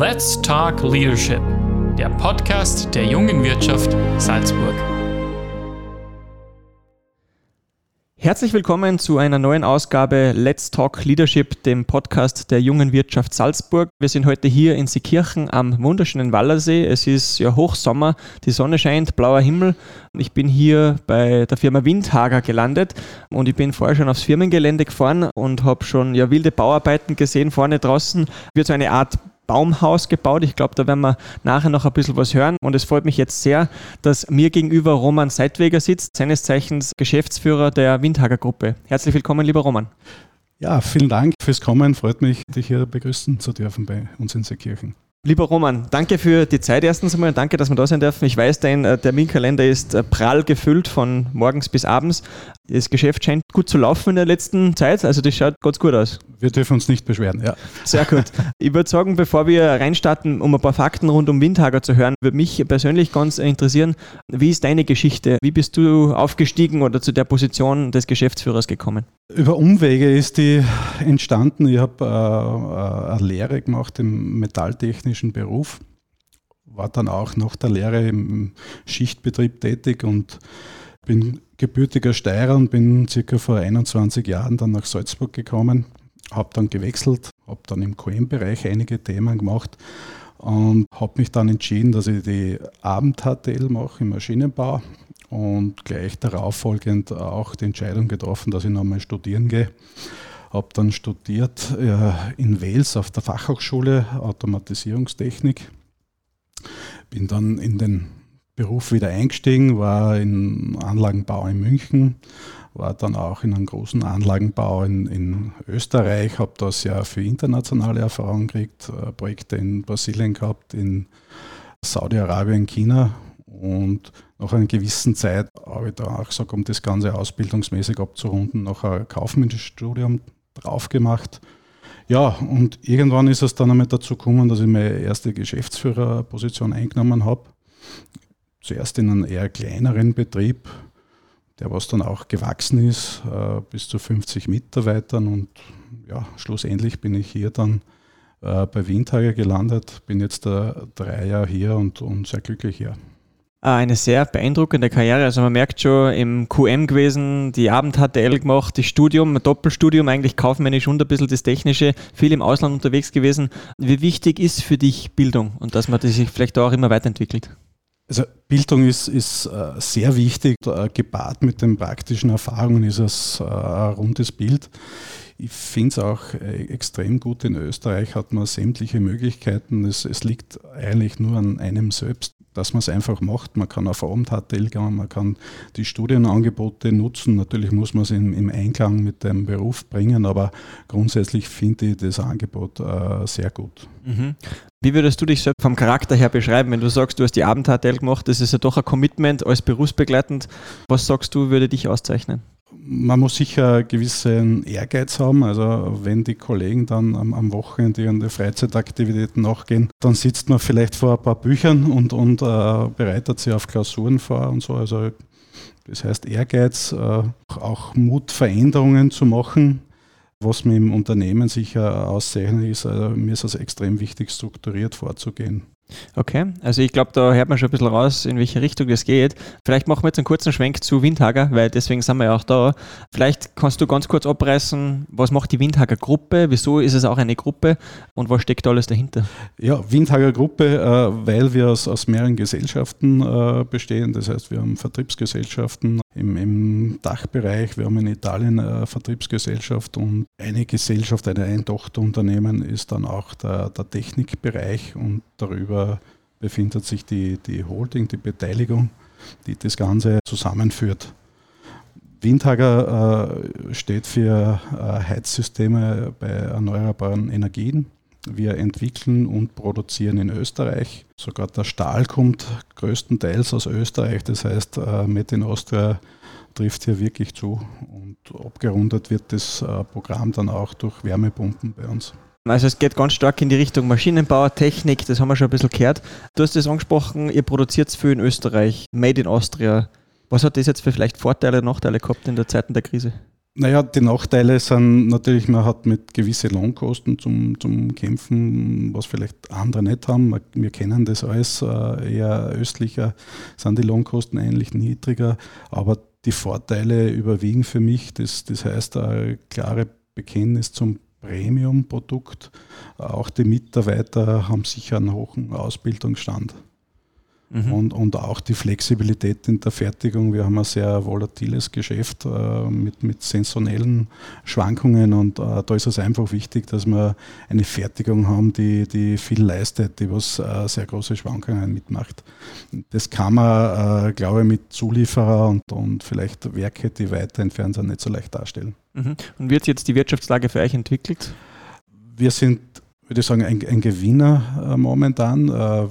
Let's Talk Leadership, der Podcast der jungen Wirtschaft Salzburg. Herzlich willkommen zu einer neuen Ausgabe Let's Talk Leadership, dem Podcast der jungen Wirtschaft Salzburg. Wir sind heute hier in Seekirchen am wunderschönen Wallersee. Es ist ja Hochsommer, die Sonne scheint, blauer Himmel. Ich bin hier bei der Firma Windhager gelandet und ich bin vorher schon aufs Firmengelände gefahren und habe schon ja wilde Bauarbeiten gesehen. Vorne draußen wird so eine Art Baumhaus gebaut. Ich glaube, da werden wir nachher noch ein bisschen was hören. Und es freut mich jetzt sehr, dass mir gegenüber Roman Seitweger sitzt, seines Zeichens Geschäftsführer der Windhager Gruppe. Herzlich willkommen, lieber Roman. Ja, vielen Dank fürs Kommen. Freut mich, dich hier begrüßen zu dürfen bei uns in Seekirchen. Lieber Roman, danke für die Zeit erstens einmal und danke, dass wir da sein dürfen. Ich weiß, dein äh, Terminkalender ist äh, prall gefüllt von morgens bis abends. Das Geschäft scheint gut zu laufen in der letzten Zeit, also das schaut ganz gut aus. Wir dürfen uns nicht beschweren, ja. Sehr gut. Ich würde sagen, bevor wir reinstarten, um ein paar Fakten rund um Windhager zu hören, würde mich persönlich ganz interessieren, wie ist deine Geschichte? Wie bist du aufgestiegen oder zu der Position des Geschäftsführers gekommen? Über Umwege ist die entstanden. Ich habe äh, eine Lehre gemacht im metalltechnischen Beruf, war dann auch nach der Lehre im Schichtbetrieb tätig und bin gebürtiger Steirer und bin circa vor 21 Jahren dann nach Salzburg gekommen, habe dann gewechselt, habe dann im QM-Bereich einige Themen gemacht und habe mich dann entschieden, dass ich die Abend-HTL mache im Maschinenbau und gleich darauf folgend auch die Entscheidung getroffen, dass ich nochmal studieren gehe. Habe dann studiert äh, in Wales auf der Fachhochschule Automatisierungstechnik. Bin dann in den Beruf wieder eingestiegen, war im Anlagenbau in München, war dann auch in einem großen Anlagenbau in, in Österreich, habe das ja für internationale Erfahrungen gekriegt, äh, Projekte in Brasilien gehabt, in Saudi-Arabien, China und nach einer gewissen Zeit habe ich da auch gesagt, um das Ganze ausbildungsmäßig abzurunden, noch ein kaufmännisches Studium drauf gemacht. Ja, und irgendwann ist es dann einmal dazu gekommen, dass ich meine erste Geschäftsführerposition eingenommen habe zuerst in einem eher kleineren Betrieb, der was dann auch gewachsen ist, äh, bis zu 50 Mitarbeitern. Und ja, schlussendlich bin ich hier dann äh, bei Windhager gelandet, bin jetzt äh, drei Jahre hier und, und sehr glücklich hier. Ah, eine sehr beeindruckende Karriere. Also man merkt schon im QM gewesen, die Abend-HTL gemacht, das Studium, ein Doppelstudium, eigentlich kaufmännisch und ein bisschen das Technische, viel im Ausland unterwegs gewesen. Wie wichtig ist für dich Bildung und dass man sich vielleicht auch immer weiterentwickelt? Also Bildung ist, ist äh, sehr wichtig. Äh, gepaart mit den praktischen Erfahrungen ist es äh, ein rundes Bild. Ich finde es auch extrem gut. In Österreich hat man sämtliche Möglichkeiten. Es, es liegt eigentlich nur an einem selbst dass man es einfach macht. Man kann auf Abend-HTL gehen, man kann die Studienangebote nutzen. Natürlich muss man es im, im Einklang mit dem Beruf bringen, aber grundsätzlich finde ich das Angebot äh, sehr gut. Mhm. Wie würdest du dich selbst vom Charakter her beschreiben, wenn du sagst, du hast die Abend-HTL gemacht, das ist ja doch ein Commitment als berufsbegleitend. Was sagst du, würde dich auszeichnen? Man muss sicher gewissen Ehrgeiz haben. Also wenn die Kollegen dann am, am Wochenende ihre Freizeitaktivitäten nachgehen, dann sitzt man vielleicht vor ein paar Büchern und, und äh, bereitet sich auf Klausuren vor und so. Also das heißt Ehrgeiz, äh, auch Mut, Veränderungen zu machen. Was mir im Unternehmen sicher auszeichnet, ist, also mir ist es extrem wichtig, strukturiert vorzugehen. Okay, also ich glaube, da hört man schon ein bisschen raus, in welche Richtung das geht. Vielleicht machen wir jetzt einen kurzen Schwenk zu Windhager, weil deswegen sind wir ja auch da. Vielleicht kannst du ganz kurz abreißen, was macht die Windhager Gruppe, wieso ist es auch eine Gruppe und was steckt alles dahinter? Ja, Windhager Gruppe, äh, weil wir aus, aus mehreren Gesellschaften äh, bestehen. Das heißt, wir haben Vertriebsgesellschaften im, im Dachbereich, wir haben in Italien eine Vertriebsgesellschaft und eine Gesellschaft, ein Tochterunternehmen ist dann auch der, der Technikbereich und darüber befindet sich die, die Holding, die Beteiligung, die das Ganze zusammenführt. Windhager äh, steht für äh, Heizsysteme bei erneuerbaren Energien. Wir entwickeln und produzieren in Österreich. Sogar der Stahl kommt größtenteils aus Österreich. Das heißt, äh, Made in Austria trifft hier wirklich zu. Und abgerundet wird das äh, Programm dann auch durch Wärmepumpen bei uns. Also es geht ganz stark in die Richtung Maschinenbau, Technik, das haben wir schon ein bisschen gehört. Du hast es angesprochen, ihr produziert viel in Österreich, Made in Austria. Was hat das jetzt für vielleicht Vorteile, Nachteile gehabt in der Zeiten der Krise? Naja, die Nachteile sind natürlich, man hat mit gewissen Lohnkosten zum, zum Kämpfen, was vielleicht andere nicht haben. Wir kennen das alles, äh, eher östlicher sind die Lohnkosten ähnlich niedriger, aber die Vorteile überwiegen für mich. Das, das heißt, ein klare Bekenntnis zum Premium-Produkt. Auch die Mitarbeiter haben sicher einen hohen Ausbildungsstand. Mhm. Und, und auch die Flexibilität in der Fertigung. Wir haben ein sehr volatiles Geschäft äh, mit, mit sensationellen Schwankungen und äh, da ist es einfach wichtig, dass wir eine Fertigung haben, die, die viel leistet, die was äh, sehr große Schwankungen mitmacht. Das kann man, äh, glaube ich, mit Zulieferer und, und vielleicht Werke, die weiter entfernt sind, nicht so leicht darstellen. Mhm. Und wird jetzt die Wirtschaftslage für euch entwickelt? Wir sind, würde ich sagen, ein, ein Gewinner äh, momentan äh,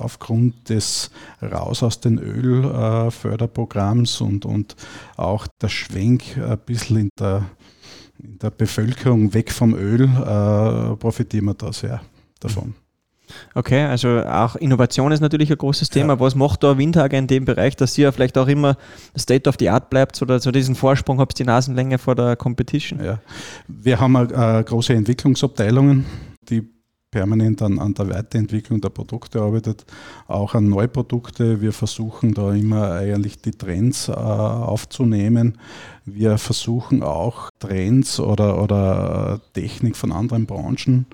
aufgrund des Raus aus den Ölförderprogramms und, und auch der Schwenk ein bisschen in der, in der Bevölkerung weg vom Öl äh, profitieren wir da sehr davon. Okay, also auch Innovation ist natürlich ein großes Thema. Ja. Was macht da Windhage in dem Bereich, dass ihr vielleicht auch immer State of the Art bleibt oder so diesen Vorsprung habt, die Nasenlänge vor der Competition? Ja. Wir haben äh, große Entwicklungsabteilungen, die permanent an, an der Weiterentwicklung der Produkte arbeitet, auch an Neuprodukte. Wir versuchen da immer eigentlich die Trends äh, aufzunehmen. Wir versuchen auch Trends oder, oder Technik von anderen Branchen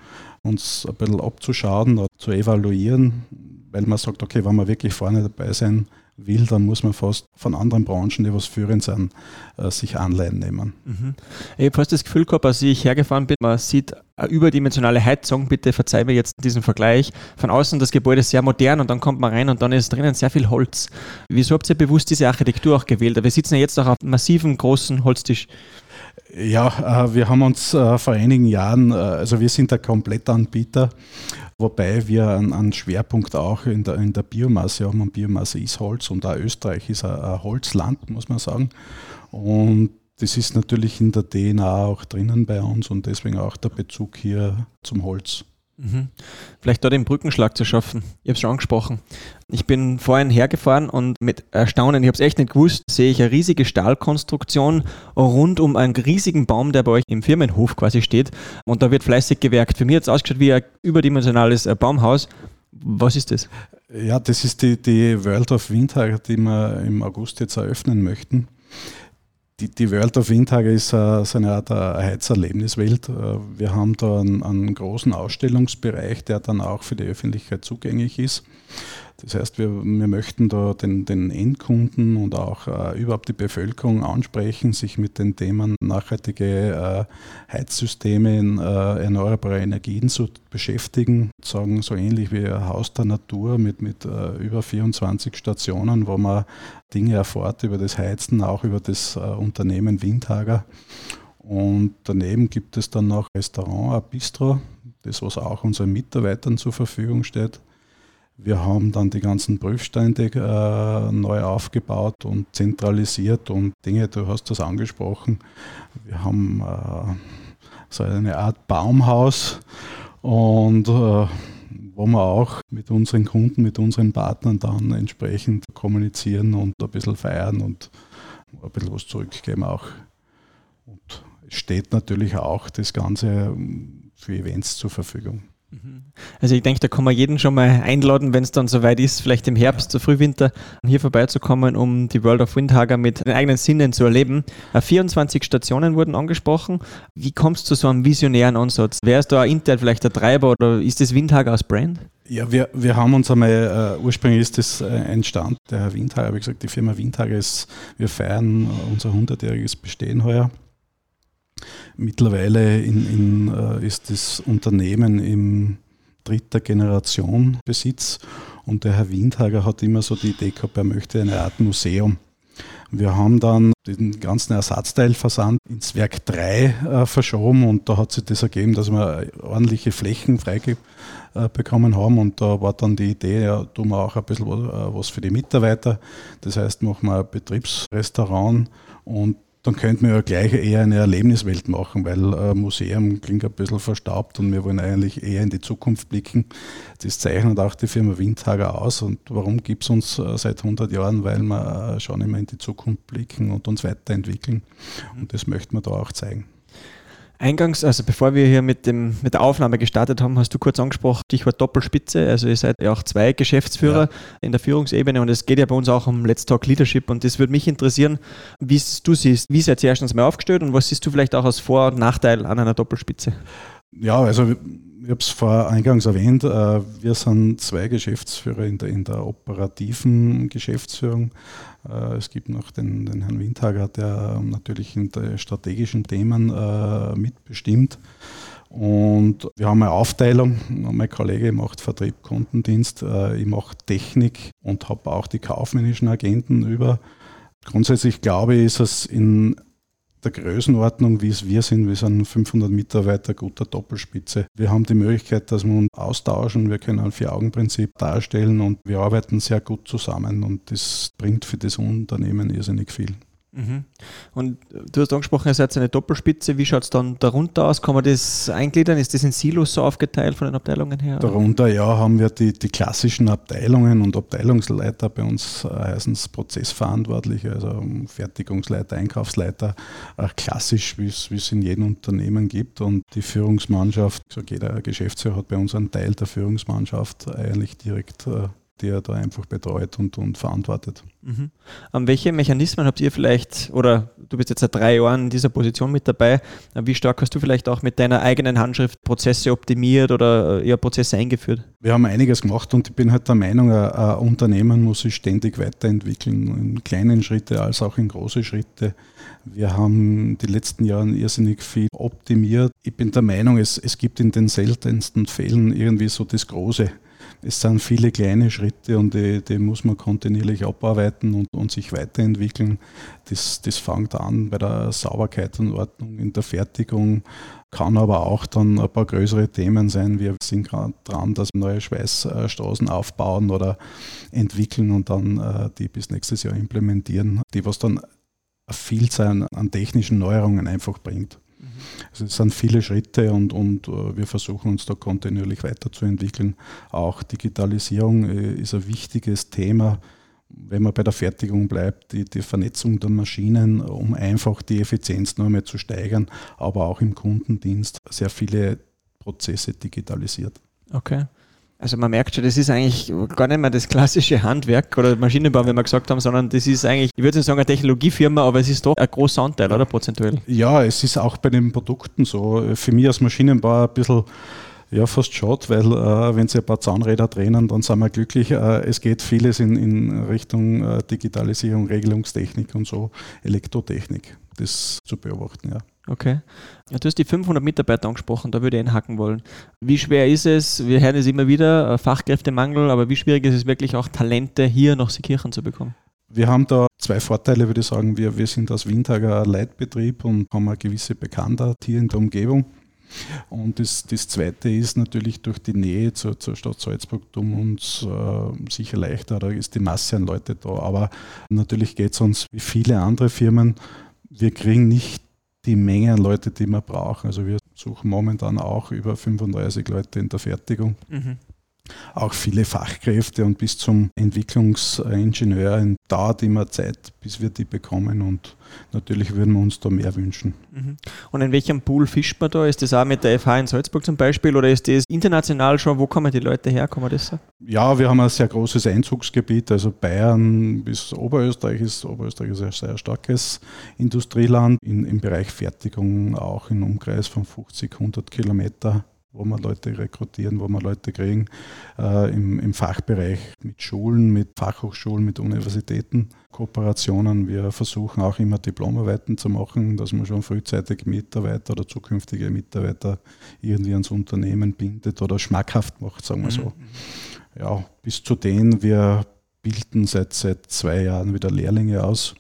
uns ein bisschen abzuschauen oder zu evaluieren, weil man sagt, okay, wenn wir wirklich vorne dabei sein will, dann muss man fast von anderen Branchen, die was führend sind, äh, sich Anleihen nehmen. Mhm. Ich habe fast das Gefühl gehabt, als ich hergefahren bin, man sieht eine überdimensionale Heizung, bitte verzeih mir jetzt diesen Vergleich. Von außen das Gebäude ist sehr modern und dann kommt man rein und dann ist drinnen sehr viel Holz. Wieso habt ihr bewusst diese Architektur auch gewählt? Wir sitzen ja jetzt auch auf einem massiven, großen Holztisch. Ja, äh, wir haben uns äh, vor einigen Jahren, also wir sind der Komplettanbieter wobei wir einen, Schwerpunkt auch in der, in der Biomasse haben. Und Biomasse ist Holz und auch Österreich ist ein Holzland, muss man sagen. Und das ist natürlich in der DNA auch drinnen bei uns und deswegen auch der Bezug hier zum Holz. Mhm. Vielleicht da den Brückenschlag zu schaffen. Ich habe es schon angesprochen. Ich bin vorhin hergefahren und mit Erstaunen, ich habe es echt nicht gewusst, sehe ich eine riesige Stahlkonstruktion rund um einen riesigen Baum, der bei euch im Firmenhof quasi steht. Und da wird fleißig gewerkt. Für mich hat es ausgeschaut wie ein überdimensionales äh, Baumhaus. Was ist das? Ja, das ist die, die World of Windhag, die wir im August jetzt eröffnen möchten die, die World of Windtage ist uh, so eine Art uh, Heizerlebniswelt. Uh, wir haben da einen, einen, großen Ausstellungsbereich, der dann auch für die Öffentlichkeit zugänglich ist. Das heißt, wir, wir möchten da den, den Endkunden und auch äh, überhaupt die Bevölkerung ansprechen, sich mit den Themen nachhaltige äh, Heizsysteme in äh, erneuerbare Energien zu beschäftigen. Sagen so ähnlich wie Haus der Natur mit, mit äh, über 24 Stationen, wo man Dinge erfährt über das Heizen, auch über das äh, Unternehmen Windhager. Und daneben gibt es dann noch Restaurant, ein Bistro, das was auch unseren Mitarbeitern zur Verfügung steht. Wir haben dann die ganzen Prüfstände äh, neu aufgebaut und zentralisiert und Dinge, du hast das angesprochen. Wir haben äh, so eine Art Baumhaus und äh, wo wir auch mit unseren Kunden, mit unseren Partnern dann entsprechend kommunizieren und ein bisschen feiern und ein bisschen was zurückgeben auch. Und es steht natürlich auch das Ganze für Events zur Verfügung. Also ich denke, da kann man jeden schon mal einladen, wenn es dann soweit ist, vielleicht im Herbst, zu Frühwinter, hier vorbeizukommen, um die World of Windhager mit den eigenen Sinnen zu erleben. 24 äh, Stationen wurden angesprochen. Wie kommst du zu so einem visionären Ansatz? Wer ist da intern vielleicht der Treiber oder ist das Windhager als Brand? Ja, wir, wir haben uns einmal, uh, ursprünglich ist das uh, entstanden, der Herr Windhager, wie gesagt, die Firma Windhager ist, wir feiern unser 100-jähriges Bestehen heuer. Mittlerweile in, in, äh, ist das Unternehmen in dritter Generation Besitz und der Herr Windhager hat immer so die Idee gehabt, er möchte eine Art Museum. Wir haben dann den ganzen Ersatzteilversand ins Werk 3 äh, verschoben und da hat sich das ergeben, dass wir ordentliche Flächen freibekommen äh, haben und da war dann die Idee, ja, tun wir auch ein bisschen äh, was für die Mitarbeiter. Das heißt, machen wir ein Betriebsrestaurant und dann könnten wir ja gleich eher eine Erlebniswelt machen, weil ein Museum klingt ein bisschen verstaubt und wir wollen eigentlich eher in die Zukunft blicken. Das zeichnet auch die Firma Windhager aus. Und warum gibt es uns äh, seit 100 Jahren? Weil wir äh, schon immer in die Zukunft blicken und uns weiterentwickeln. Und das möchten wir da auch zeigen. Eingangs, also bevor wir hier mit, dem, mit der Aufnahme gestartet haben, hast du kurz angesprochen, Stichwort Doppelspitze. Also ihr seid ja auch zwei Geschäftsführer ja. in der Führungsebene und es geht ja bei uns auch um Let's Talk Leadership und das würde mich interessieren, wie du siehst, wie seid ihr erstens mal aufgestellt und was siehst du vielleicht auch als Vor- und Nachteil an einer Doppelspitze? Ja, also ich habe es vor eingangs erwähnt, äh, wir sind zwei Geschäftsführer in der, in der operativen Geschäftsführung. Äh, es gibt noch den, den Herrn Windhager, der natürlich in den strategischen Themen äh, mitbestimmt. Und wir haben eine Aufteilung. Mein Kollege macht Vertrieb, Kundendienst, ich mache Technik und habe auch die kaufmännischen Agenten über. Grundsätzlich glaube ich, ist es in der Größenordnung, wie es wir sind. Wir sind 500 Mitarbeiter, guter Doppelspitze. Wir haben die Möglichkeit, dass wir uns austauschen. Wir können ein Vier-Augen-Prinzip darstellen und wir arbeiten sehr gut zusammen und das bringt für das Unternehmen irrsinnig viel. Mhm. Und du hast angesprochen, ihr seid eine Doppelspitze. Wie schaut es dann darunter aus? Kann man das eingliedern? Ist das in Silos so aufgeteilt von den Abteilungen her? Darunter, ja, haben wir die, die klassischen Abteilungen und Abteilungsleiter. Bei uns heißen es Prozessverantwortliche, also Fertigungsleiter, Einkaufsleiter. Klassisch, wie es in jedem Unternehmen gibt. Und die Führungsmannschaft, sage, jeder Geschäftsführer hat bei uns einen Teil der Führungsmannschaft eigentlich direkt äh, die er da einfach betreut und, und verantwortet. Mhm. Um welche Mechanismen habt ihr vielleicht, oder du bist jetzt seit drei Jahren in dieser Position mit dabei, wie stark hast du vielleicht auch mit deiner eigenen Handschrift Prozesse optimiert oder ja, Prozesse eingeführt? Wir haben einiges gemacht und ich bin halt der Meinung, ein, ein Unternehmen muss sich ständig weiterentwickeln, in kleinen Schritte als auch in große Schritte. Wir haben die letzten Jahre irrsinnig viel optimiert. Ich bin der Meinung, es, es gibt in den seltensten Fällen irgendwie so das Große es sind viele kleine Schritte und die, die muss man kontinuierlich abarbeiten und, und sich weiterentwickeln. Das, das fängt an bei der Sauberkeit und Ordnung in der Fertigung, kann aber auch dann ein paar größere Themen sein. Wir sind gerade dran, dass wir neue Schweißstraßen aufbauen oder entwickeln und dann äh, die bis nächstes Jahr implementieren, die was dann eine Vielzahl an technischen Neuerungen einfach bringt. Es sind viele Schritte und, und äh, wir versuchen uns da kontinuierlich weiterzuentwickeln. Auch Digitalisierung äh, ist ein wichtiges Thema, wenn man bei der Fertigung bleibt, die, die Vernetzung der Maschinen, um einfach die Effizienz noch einmal zu steigern, aber auch im Kundendienst sehr viele Prozesse digitalisiert. Okay. Also man merkt schon, das ist eigentlich gar nicht mehr das klassische Handwerk oder Maschinenbau, wie wir gesagt haben, sondern das ist eigentlich, ich würde nicht sagen eine Technologiefirma, aber es ist doch ein großer Anteil, oder prozentuell? Ja, es ist auch bei den Produkten so. Für mich als Maschinenbauer ein bisschen ja, fast schade, weil äh, wenn Sie ein paar Zahnräder drehen, dann sind wir glücklich. Äh, es geht vieles in, in Richtung äh, Digitalisierung, Regelungstechnik und so, Elektrotechnik, das zu beobachten, ja. Okay. Du hast die 500 Mitarbeiter angesprochen, da würde ich einhaken wollen. Wie schwer ist es, wir hören es immer wieder, äh, Fachkräftemangel, aber wie schwierig ist es wirklich auch Talente hier nach Seekirchen zu bekommen? Wir haben da zwei Vorteile, würde ich sagen. Wir, wir sind als Windhager Leitbetrieb und haben eine gewisse Bekanntheit hier in der Umgebung. Und das, das Zweite ist natürlich durch die Nähe zur, zur Stadt Salzburg tun uns äh, sicher leichter, da ist die Masse an Leute da. Aber natürlich geht es uns wie viele andere Firmen. Wir kriegen nicht die Menge an Leute, die wir brauchen. Also wir suchen momentan auch über 35 Leute in der Fertigung. Mhm auch viele Fachkräfte und bis zum Entwicklungsingenieur dauert immer Zeit, bis wir die bekommen und natürlich würden wir uns da mehr wünschen. Mhm. Und in welchem Pool fischt man da? Ist das auch mit der FH in Salzburg zum Beispiel oder ist das international schon? Wo kommen die Leute her? Kann man das sagen? Ja, wir haben ein sehr großes Einzugsgebiet, also Bayern bis Oberösterreich ist, Oberösterreich ist ein sehr starkes Industrieland, in, im Bereich Fertigung auch im Umkreis von 50, 100 Kilometer wo wir Leute rekrutieren, wo wir Leute kriegen, äh, im, im Fachbereich mit Schulen, mit Fachhochschulen, mit Universitäten, Kooperationen. Wir versuchen auch immer Diplomarbeiten zu machen, dass man schon frühzeitig Mitarbeiter oder zukünftige Mitarbeiter irgendwie ans Unternehmen bindet oder schmackhaft macht, sagen wir so. Mhm. Ja, bis zu denen wir bilden seit, seit zwei Jahren wieder Lehrlinge aus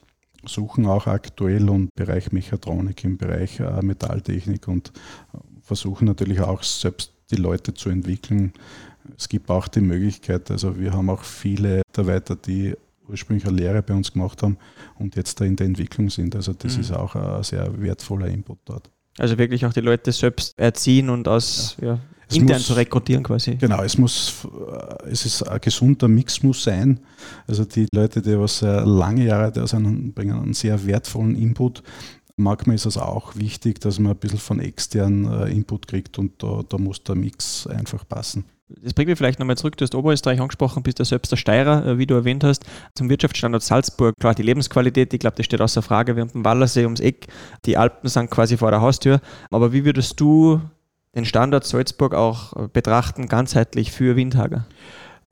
suchen auch aktuell und im Bereich Mechatronik, im Bereich äh, Metalltechnik und versuchen natürlich auch selbst die Leute zu entwickeln. Es gibt auch die Möglichkeit, also wir haben auch viele Mitarbeiter, die ursprünglich eine Lehre bei uns gemacht haben und jetzt da in der Entwicklung sind. Also das mhm. ist auch ein sehr wertvoller Input dort. Also wirklich auch die Leute selbst erziehen und aus ja. Ja, intern muss, zu rekrutieren quasi. Genau, es muss, es ist ein gesunder Mix muss sein. Also die Leute, die was sehr lange Jahre da sind, bringen einen sehr wertvollen Input. Manchmal ist es auch wichtig, dass man ein bisschen von externen äh, Input kriegt und da, da muss der Mix einfach passen. Das bringt mich vielleicht nochmal zurück. Du hast Oberösterreich angesprochen, bist ja selbst der Steirer, äh, wie du erwähnt hast, zum Wirtschaftsstandort Salzburg. Klar, die Lebensqualität, ich glaube, das steht außer Frage. Wir haben den Wallersee ums Eck, die Alpen sind quasi vor der Haustür. Aber wie würdest du den Standort Salzburg auch äh, betrachten, ganzheitlich für Windhager?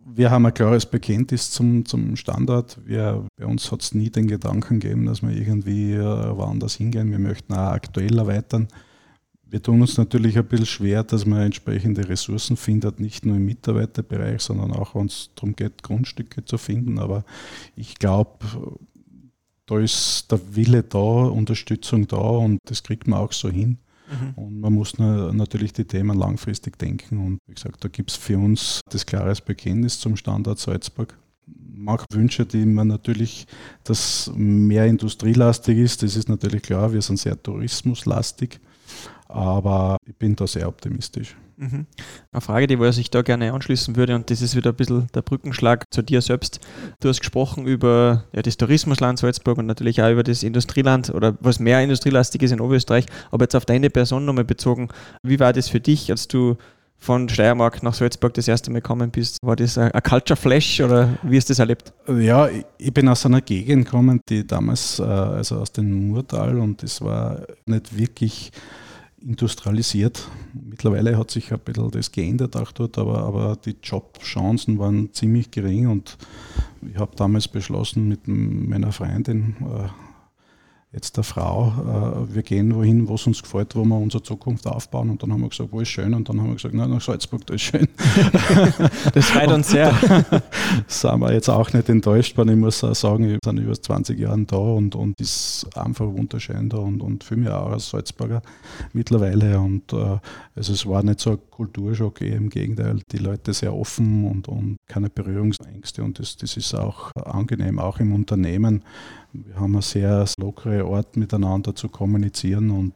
Wir haben ein klares Bekenntnis zum, zum Standort. Wir, bei uns hat es nie den Gedanken gegeben, dass wir irgendwie äh, woanders hingehen. Wir möchten auch aktuell erweitern. Wir tun uns natürlich ein bisschen schwer, dass man entsprechende Ressourcen findet, nicht nur im Mitarbeiterbereich, sondern auch, wenn es darum geht, Grundstücke zu finden. Aber ich glaube, da ist der Wille da, Unterstützung da und das kriegt man auch so hin. Mhm. Und man muss natürlich die Themen langfristig denken. Und wie gesagt, da gibt es für uns das klares Bekenntnis zum Standort Salzburg mag Wünsche, die man natürlich, dass mehr industrielastig ist. Das ist natürlich klar, wir sind sehr tourismuslastig. Aber ich bin da sehr optimistisch. Mhm. Eine Frage, die ich sich da gerne anschließen würde, und das ist wieder ein bisschen der Brückenschlag zu dir selbst. Du hast gesprochen über ja, das Tourismusland Salzburg und natürlich auch über das Industrieland oder was mehr industrielastig ist in Oberösterreich. Aber jetzt auf deine Person nochmal bezogen, wie war das für dich, als du von Steiermark nach Salzburg das erste Mal gekommen bist? War das ein Culture Flash oder wie hast du das erlebt? Ja, ich bin aus einer Gegend gekommen, die damals, äh, also aus dem Murtal und das war nicht wirklich industrialisiert. Mittlerweile hat sich ein bisschen das geändert auch dort, aber, aber die Jobchancen waren ziemlich gering und ich habe damals beschlossen mit meiner Freundin, äh, jetzt der Frau, äh, wir gehen wohin, wo es uns gefällt, wo wir unsere Zukunft aufbauen. Und dann haben wir gesagt, wo ist schön? Und dann haben wir gesagt, nein, nach Salzburg, da ist schön. das freut uns sehr. sind wir jetzt auch nicht enttäuscht, weil ich muss auch sagen, wir sind über 20 Jahre da und, und ist einfach wunderschön da und, und fühle mich auch als Salzburger mittlerweile. Und äh, also es war nicht so ein Kulturschock, eher im Gegenteil, die Leute sehr offen und, und keine Berührungsängste und das, das ist auch angenehm, auch im Unternehmen wir haben eine sehr lockere Art miteinander zu kommunizieren und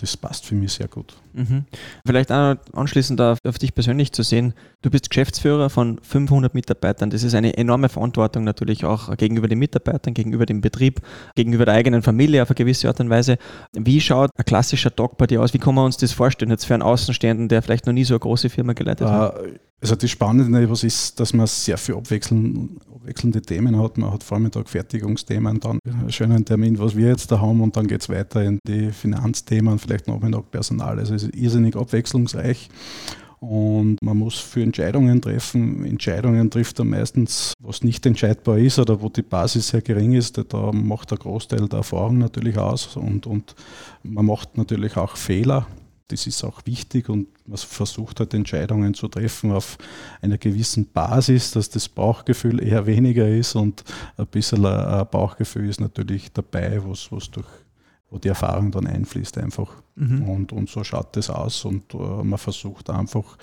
das passt für mich sehr gut. Mhm. Vielleicht auch anschließend auf, auf, dich persönlich zu sehen. Du bist Geschäftsführer von 500 Mitarbeitern. Das ist eine enorme Verantwortung natürlich auch gegenüber den Mitarbeitern, gegenüber dem Betrieb, gegenüber der eigenen Familie auf eine gewisse Art und Weise. Wie schaut ein klassischer Tag bei dir aus? Wie kann man uns das vorstellen jetzt für einen Außenstehenden, der vielleicht noch nie so eine große Firma geleitet hat? Also das Spannende was ist, dass man sehr viel abwechseln, abwechselnde Themen hat. Man hat Vormittag Fertigungsthemen, dann einen schönen Termin, was wir jetzt da haben und dann geht es weiter in die Finanzthemen, vielleicht Nachmittag Personal. Also es ist irrsinnig abwechslungsreich. Und man muss für Entscheidungen treffen. Entscheidungen trifft er meistens, was nicht entscheidbar ist oder wo die Basis sehr gering ist. Da macht der Großteil der Erfahrung natürlich aus. Und, und man macht natürlich auch Fehler das ist auch wichtig und man versucht halt Entscheidungen zu treffen auf einer gewissen Basis, dass das Bauchgefühl eher weniger ist und ein bisschen ein Bauchgefühl ist natürlich dabei, was, was durch, wo die Erfahrung dann einfließt einfach. Mhm. Und, und so schaut das aus und uh, man versucht einfach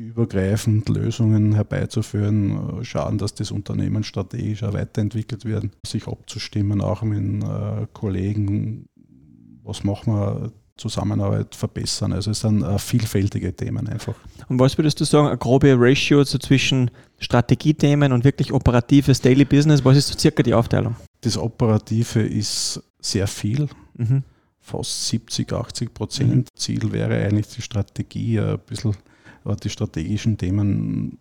übergreifend Lösungen herbeizuführen, äh, schauen, dass das Unternehmen strategisch auch weiterentwickelt wird, sich abzustimmen, auch mit äh, Kollegen, was machen wir Zusammenarbeit verbessern. Also es sind äh, vielfältige Themen einfach. Und was würdest du sagen, eine grobe Ratio so zwischen Strategiethemen und wirklich operatives Daily Business? Was ist so circa die Aufteilung? Das Operative ist sehr viel, mhm. fast 70, 80 Prozent. Mhm. Ziel wäre eigentlich die Strategie, ein bisschen die strategischen Themen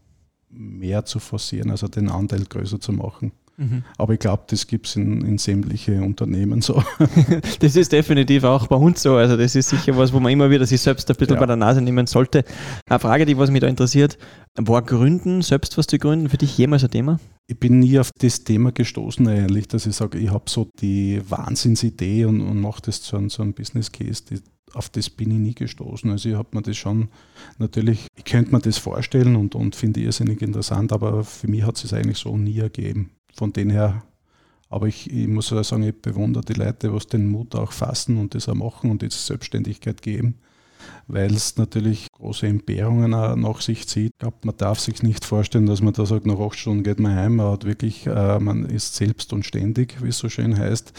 mehr zu forcieren, also den Anteil größer zu machen. Mhm. Aber ich glaube, das gibt es in, in sämtliche Unternehmen so. das ist definitiv auch bei uns so. Also das ist sicher was, wo man immer wieder sich selbst ein bisschen ja. bei der Nase nehmen sollte. Eine Frage, die was mich da interessiert, war Gründen, selbst was zu gründen, für dich jemals ein Thema? Ich bin nie auf das Thema gestoßen eigentlich, dass ich sage, ich habe so die Wahnsinnsidee und, und mache das zu einem, so einem Business Case. Die, auf das bin ich nie gestoßen. Also ich habe mir das schon natürlich, ich könnte mir das vorstellen und, und finde irrsinnig interessant, aber für mich hat es eigentlich so nie ergeben von denen her, aber ich, ich muss sagen, ich bewundere die Leute, was den Mut auch fassen und das auch machen und die Selbstständigkeit geben. weil es natürlich große Entbehrungen nach sich zieht. Ich glaube, man darf sich nicht vorstellen, dass man da sagt, nach acht Stunden geht man heim. Man hat wirklich, äh, man ist selbst und ständig, wie es so schön heißt.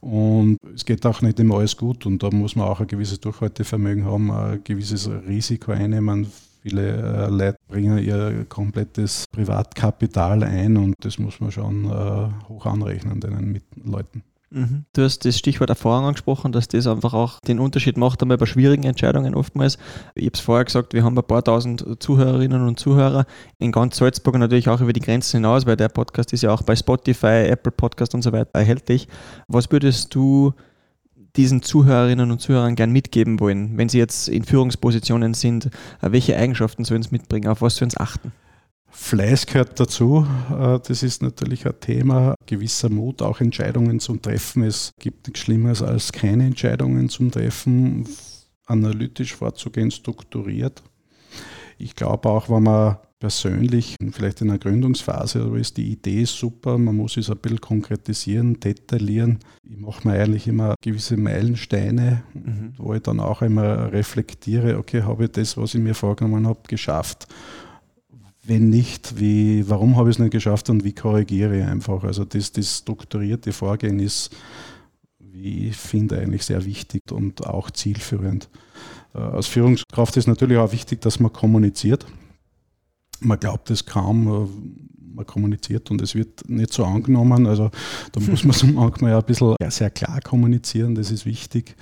Und es geht auch nicht immer alles gut und da muss man auch ein gewisses Durchhaltevermögen haben, ein gewisses Risiko einnehmen. Viele äh, Leute bringen ihr komplettes Privatkapital ein und das muss man schon äh, hoch anrechnen, den Leuten. Mhm. Du hast das Stichwort Erfahrung angesprochen, dass das einfach auch den Unterschied macht, einmal bei schwierigen Entscheidungen oftmals. Ich habe es vorher gesagt, wir haben ein paar tausend Zuhörerinnen und Zuhörer in ganz Salzburg und natürlich auch über die Grenzen hinaus, weil der Podcast ist ja auch bei Spotify, Apple Podcast und so weiter erhältlich. Was würdest du diesen Zuhörerinnen und Zuhörern gern mitgeben wollen, wenn sie jetzt in Führungspositionen sind? Welche Eigenschaften sollen sie mitbringen? Auf was sollen sie achten? Fleiß gehört dazu. Äh, das ist natürlich ein Thema. Gewisser Mut, auch Entscheidungen zu treffen. Es gibt nichts Schlimmeres als keine Entscheidungen zu treffen. Analytisch vorzugehen, strukturiert. Ich glaube auch, wenn man persönlich, vielleicht in der Gründungsphase, aber ist die Idee super, man muss es ein bisschen konkretisieren, detaillieren. Ich mache mir eigentlich immer gewisse Meilensteine, mhm. wo ich dann auch immer reflektiere, okay, habe ich das, was ich mir vorgenommen habe, geschafft? Wenn nicht, wie, warum habe ich es nicht geschafft und wie korrigiere ich einfach? Also das, das strukturierte Vorgehen ist, wie ich finde, eigentlich sehr wichtig und auch zielführend. Äh, als Führungskraft ist natürlich auch wichtig, dass man kommuniziert. Man glaubt es kaum, äh, man kommuniziert und es wird nicht so angenommen. Also da muss man so manchmal ja ein bisschen sehr klar kommunizieren, das ist wichtig.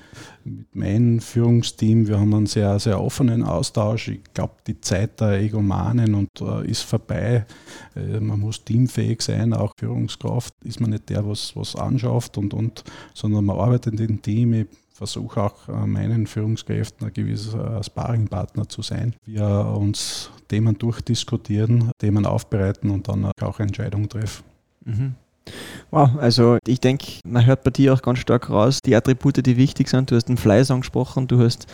Mit meinem Führungsteam, wir haben einen sehr, sehr offenen Austausch. Ich glaube, die Zeit der Egomanen und, äh, ist vorbei. Äh, man muss teamfähig sein, auch Führungskraft ist man nicht der, was, was anschafft, und, und, sondern man arbeitet in Team. Ich versuche auch äh, meinen Führungskräften ein gewisser Sparringpartner zu sein. Wir uns Themen durchdiskutieren, Themen aufbereiten und dann auch Entscheidungen treffen. Mhm. Wow, also ich denke, man hört bei dir auch ganz stark raus, die Attribute, die wichtig sind. Du hast den Fleiß angesprochen, du hast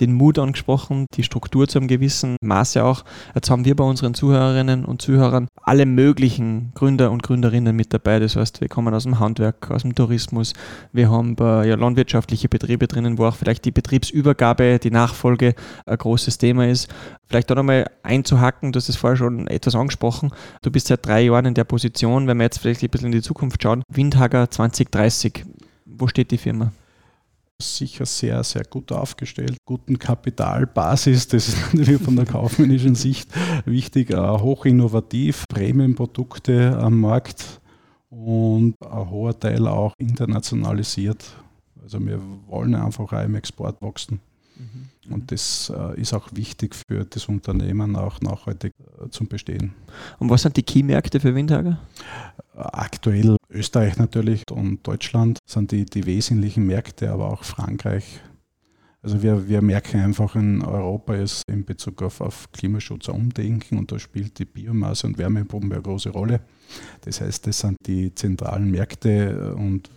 den Mut angesprochen, die Struktur zu einem gewissen Maße auch. Jetzt haben wir bei unseren Zuhörerinnen und Zuhörern alle möglichen Gründer und Gründerinnen mit dabei. Das heißt, wir kommen aus dem Handwerk, aus dem Tourismus. Wir haben ja, landwirtschaftliche Betriebe drinnen, wo auch vielleicht die Betriebsübergabe, die Nachfolge ein großes Thema ist. Vielleicht da nochmal einzuhacken, du hast es vorher schon etwas angesprochen. Du bist seit drei Jahren in der Position, wenn wir jetzt vielleicht ein bisschen in die Zukunft schauen. Windhager 2030, wo steht die Firma? sicher sehr, sehr gut aufgestellt. Guten Kapitalbasis, das ist natürlich von der kaufmännischen Sicht wichtig, hoch innovativ, Prämienprodukte am Markt und ein hoher Teil auch internationalisiert. Also wir wollen einfach auch im Export wachsen. Mhm. Und das äh, ist auch wichtig für das Unternehmen, auch nachhaltig äh, zum Bestehen. Und was sind die Key-Märkte für Windhager? Aktuell Österreich natürlich und Deutschland sind die, die wesentlichen Märkte, aber auch Frankreich. Also wir, wir merken einfach in Europa ist in Bezug auf, auf Klimaschutz umdenken und da spielt die Biomasse und Wärmepumpe eine große Rolle. Das heißt, das sind die zentralen Märkte und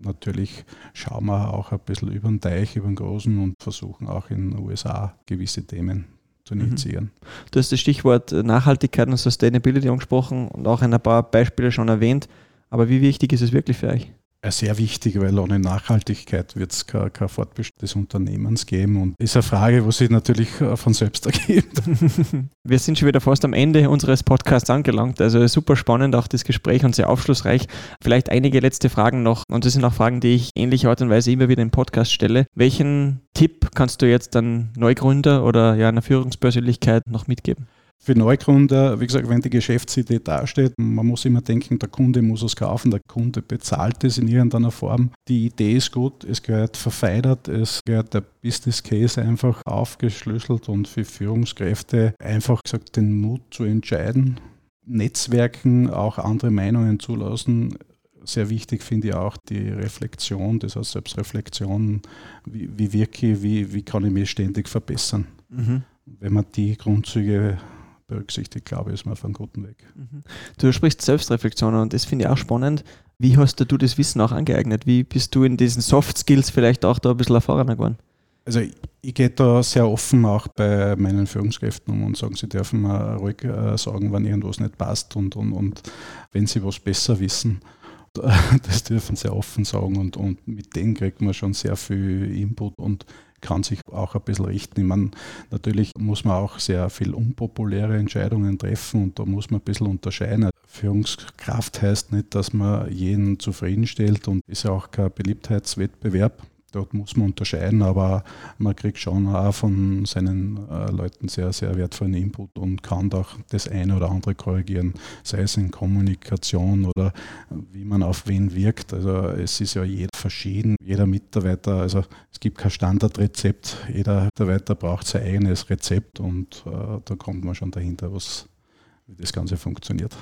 natürlich schauen wir auch ein bisschen über den Teich, über den Großen und versuchen auch in den USA gewisse Themen zu mhm. initiieren. Mhm. Du hast das Stichwort Nachhaltigkeit und Sustainability angesprochen und auch ein paar Beispiele schon erwähnt. Aber wie wichtig ist es wirklich für euch? Sehr wichtig, weil ohne Nachhaltigkeit wird es kein, kein Fortbestand des Unternehmens geben und ist eine Frage, wo sich natürlich äh, von selbst ergibt. Wir sind schon wieder fast am Ende unseres Podcasts angelangt. Also super spannend auch das Gespräch und sehr aufschlussreich. Vielleicht einige letzte Fragen noch und das sind auch Fragen, die ich ähnlicher Art und Weise immer wieder im Podcast stelle. Welchen Tipp kannst du jetzt dann Neugründer oder ja einer Führungspersönlichkeit noch mitgeben? Für Neugründer, wie gesagt, wenn die Geschäftsidee dasteht, man muss immer denken, der Kunde muss es kaufen, der Kunde bezahlt es in irgendeiner Form. Die Idee ist gut, es gehört verfeinert, es gehört der Business Case einfach aufgeschlüsselt und für Führungskräfte einfach gesagt den Mut zu entscheiden, Netzwerken, auch andere Meinungen zulassen. Sehr wichtig finde ich auch die Reflexion, das heißt Selbstreflexion, wie, wie wirke ich, wie, wie kann ich mich ständig verbessern. Mhm. Wenn man die Grundzüge berücksichtigt, glaube ich, ist man auf einem guten Weg. Mhm. Du sprichst Selbstreflexion und das finde ich auch spannend. Wie hast du das Wissen auch angeeignet? Wie bist du in diesen Soft Skills vielleicht auch da ein bisschen erfahrener geworden? Also ich, ich gehe da sehr offen auch bei meinen Führungskräften um und sagen, sie dürfen mir ruhig äh, sagen, wenn irgendwas nicht passt und, und, und wenn sie was besser wissen. Das dürfen sie offen sagen und, und mit denen kriegt man schon sehr viel Input und kann sich auch ein bisschen richten. Ich meine, natürlich muss man auch sehr viel unpopuläre Entscheidungen treffen und da muss man ein bisschen unterscheiden. Führungskraft heißt nicht, dass man jeden zufriedenstellt und ist ja auch kein Beliebtheitswettbewerb. Dort muss man unterscheiden, aber man kriegt schon auch von seinen äh, Leuten sehr, sehr wertvollen Input und kann auch das eine oder andere korrigieren, sei es in Kommunikation oder wie man auf wen wirkt. Also es ist ja jeder verschieden, jeder Mitarbeiter, also es gibt kein Standardrezept, jeder Mitarbeiter braucht sein eigenes Rezept und äh, da kommt man schon dahinter, was wie das Ganze funktioniert.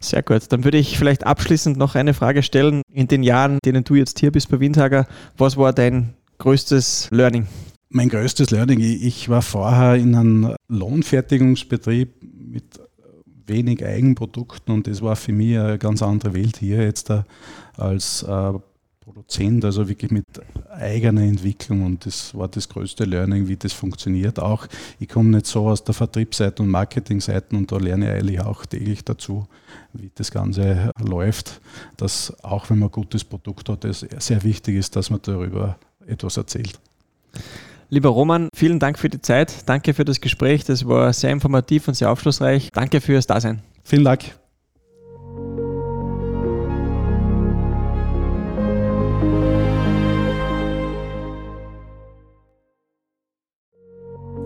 Sehr gut. Dann würde ich vielleicht abschließend noch eine Frage stellen. In den Jahren, in denen du jetzt hier bist bei Windhager, was war dein größtes Learning? Mein größtes Learning, ich war vorher in einem Lohnfertigungsbetrieb mit wenig Eigenprodukten und das war für mich eine ganz andere Welt hier jetzt als äh, Produzent, also wirklich mit eigener Entwicklung und das war das größte Learning, wie das funktioniert. Auch ich komme nicht so aus der Vertriebsseite und Marketingseite und da lerne ich eigentlich auch täglich dazu, wie das Ganze läuft, dass auch wenn man ein gutes Produkt hat, es sehr wichtig ist, dass man darüber etwas erzählt. Lieber Roman, vielen Dank für die Zeit. Danke für das Gespräch. Das war sehr informativ und sehr aufschlussreich. Danke fürs Dasein. Vielen Dank.